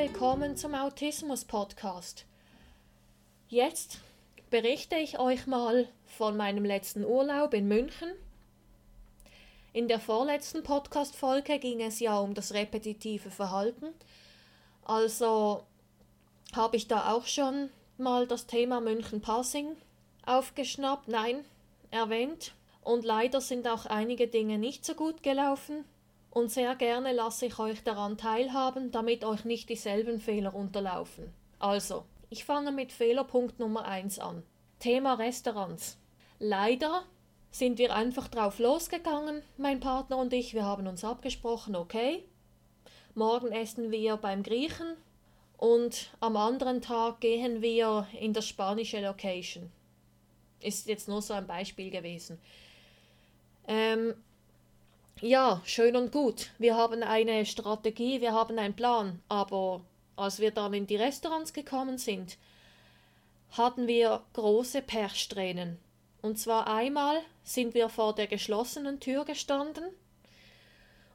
willkommen zum Autismus Podcast. Jetzt berichte ich euch mal von meinem letzten Urlaub in München. In der vorletzten Podcast Folge ging es ja um das repetitive Verhalten. Also habe ich da auch schon mal das Thema München Passing aufgeschnappt, nein, erwähnt. Und leider sind auch einige Dinge nicht so gut gelaufen und sehr gerne lasse ich euch daran teilhaben, damit euch nicht dieselben Fehler unterlaufen. Also, ich fange mit Fehlerpunkt Nummer 1 an. Thema Restaurants. Leider sind wir einfach drauf losgegangen, mein Partner und ich. Wir haben uns abgesprochen, okay, morgen essen wir beim Griechen und am anderen Tag gehen wir in das spanische Location. Ist jetzt nur so ein Beispiel gewesen. Ähm, ja, schön und gut. Wir haben eine Strategie, wir haben einen Plan, aber als wir dann in die Restaurants gekommen sind, hatten wir große Pechstränen. Und zwar einmal sind wir vor der geschlossenen Tür gestanden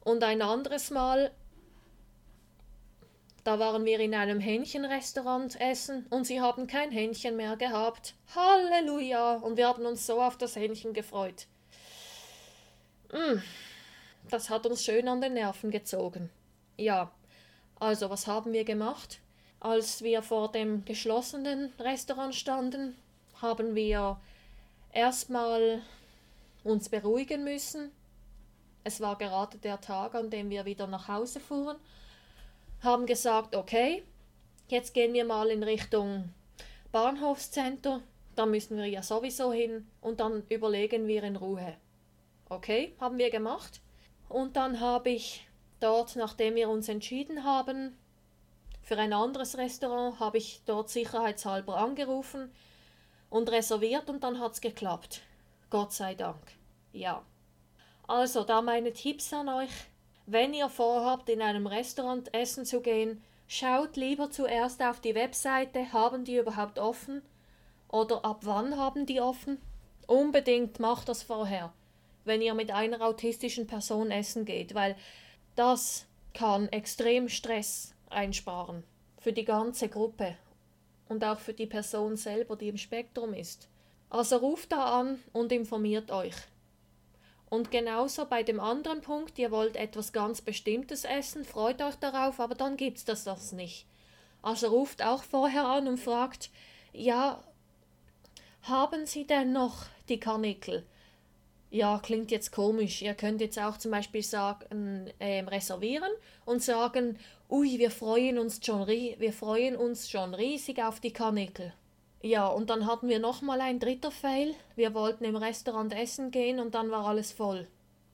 und ein anderes Mal, da waren wir in einem Hähnchenrestaurant essen und sie haben kein Hähnchen mehr gehabt. Halleluja! Und wir haben uns so auf das Hähnchen gefreut. Mmh das hat uns schön an den Nerven gezogen. Ja, also was haben wir gemacht? Als wir vor dem geschlossenen Restaurant standen, haben wir erstmal uns beruhigen müssen. Es war gerade der Tag, an dem wir wieder nach Hause fuhren. Haben gesagt, okay, jetzt gehen wir mal in Richtung Bahnhofscenter. Da müssen wir ja sowieso hin und dann überlegen wir in Ruhe. Okay, haben wir gemacht. Und dann habe ich dort, nachdem wir uns entschieden haben, für ein anderes Restaurant, habe ich dort sicherheitshalber angerufen und reserviert und dann hat es geklappt. Gott sei Dank. Ja. Also, da meine Tipps an euch. Wenn ihr vorhabt, in einem Restaurant essen zu gehen, schaut lieber zuerst auf die Webseite, haben die überhaupt offen? Oder ab wann haben die offen? Unbedingt macht das vorher wenn ihr mit einer autistischen Person essen geht, weil das kann extrem Stress einsparen für die ganze Gruppe und auch für die Person selber, die im Spektrum ist. Also ruft da an und informiert euch. Und genauso bei dem anderen Punkt, ihr wollt etwas ganz Bestimmtes essen, freut euch darauf, aber dann gibt's das das nicht. Also ruft auch vorher an und fragt, ja, haben Sie denn noch die Karnickel? Ja, klingt jetzt komisch. Ihr könnt jetzt auch zum Beispiel sagen, äh, reservieren und sagen, ui, wir freuen uns schon, wir freuen uns schon riesig auf die Karnickel. Ja, und dann hatten wir nochmal ein dritter Fail. Wir wollten im Restaurant essen gehen und dann war alles voll.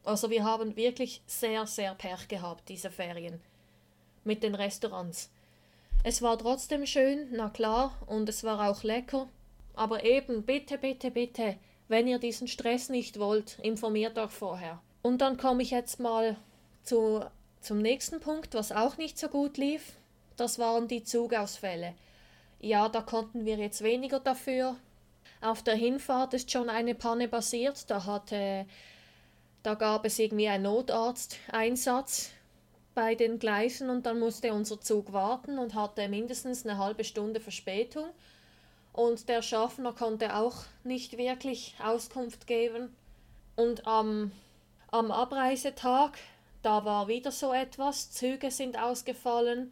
Also wir haben wirklich sehr, sehr Pech gehabt, diese Ferien. Mit den Restaurants. Es war trotzdem schön, na klar, und es war auch lecker. Aber eben, bitte, bitte, bitte, wenn ihr diesen Stress nicht wollt, informiert euch vorher. Und dann komme ich jetzt mal zu, zum nächsten Punkt, was auch nicht so gut lief. Das waren die Zugausfälle. Ja, da konnten wir jetzt weniger dafür. Auf der Hinfahrt ist schon eine Panne passiert. Da hatte, da gab es irgendwie einen Notarzteinsatz bei den Gleisen und dann musste unser Zug warten und hatte mindestens eine halbe Stunde Verspätung und der Schaffner konnte auch nicht wirklich Auskunft geben. Und am, am Abreisetag, da war wieder so etwas, Züge sind ausgefallen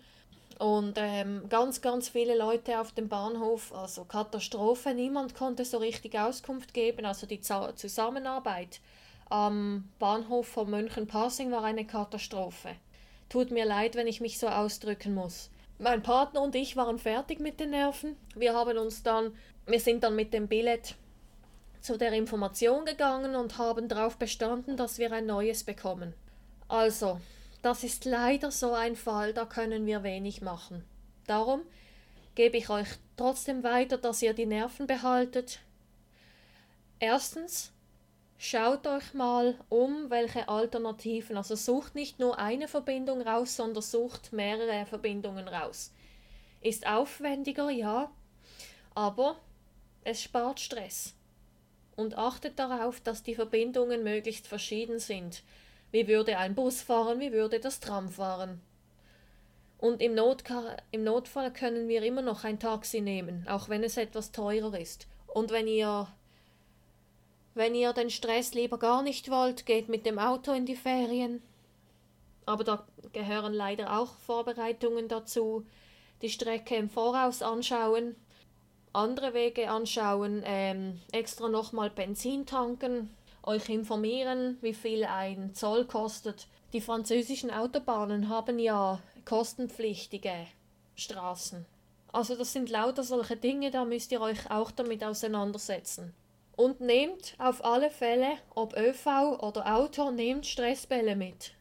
und ähm, ganz, ganz viele Leute auf dem Bahnhof, also Katastrophe, niemand konnte so richtig Auskunft geben, also die Zusammenarbeit am Bahnhof von München-Passing war eine Katastrophe. Tut mir leid, wenn ich mich so ausdrücken muss. Mein Partner und ich waren fertig mit den Nerven. Wir haben uns dann, wir sind dann mit dem Billett zu der Information gegangen und haben darauf bestanden, dass wir ein neues bekommen. Also, das ist leider so ein Fall, da können wir wenig machen. Darum gebe ich euch trotzdem weiter, dass ihr die Nerven behaltet. Erstens, Schaut euch mal um, welche Alternativen. Also sucht nicht nur eine Verbindung raus, sondern sucht mehrere Verbindungen raus. Ist aufwendiger, ja, aber es spart Stress. Und achtet darauf, dass die Verbindungen möglichst verschieden sind. Wie würde ein Bus fahren, wie würde das Tram fahren. Und im, Notka im Notfall können wir immer noch ein Taxi nehmen, auch wenn es etwas teurer ist. Und wenn ihr wenn ihr den Stress lieber gar nicht wollt, geht mit dem Auto in die Ferien. Aber da gehören leider auch Vorbereitungen dazu. Die Strecke im Voraus anschauen, andere Wege anschauen, ähm, extra nochmal Benzin tanken, euch informieren, wie viel ein Zoll kostet. Die französischen Autobahnen haben ja kostenpflichtige Straßen. Also das sind lauter solche Dinge, da müsst ihr euch auch damit auseinandersetzen. Und nehmt auf alle Fälle, ob ÖV oder Auto, nehmt Stressbälle mit.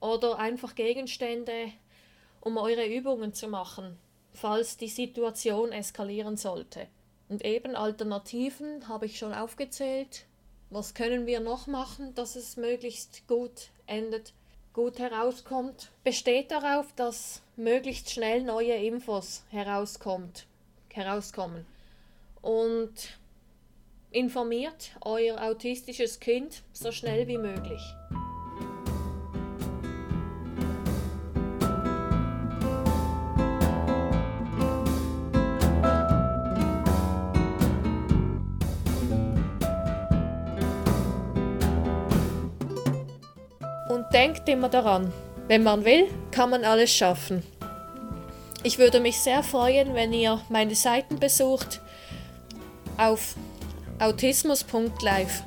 Oder einfach Gegenstände, um eure Übungen zu machen, falls die Situation eskalieren sollte. Und eben Alternativen habe ich schon aufgezählt. Was können wir noch machen, dass es möglichst gut endet, gut herauskommt? Besteht darauf, dass möglichst schnell neue Infos herauskommt, herauskommen. Und Informiert euer autistisches Kind so schnell wie möglich. Und denkt immer daran, wenn man will, kann man alles schaffen. Ich würde mich sehr freuen, wenn ihr meine Seiten besucht auf autismus.live.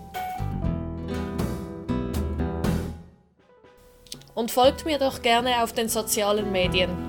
Und folgt mir doch gerne auf den sozialen Medien.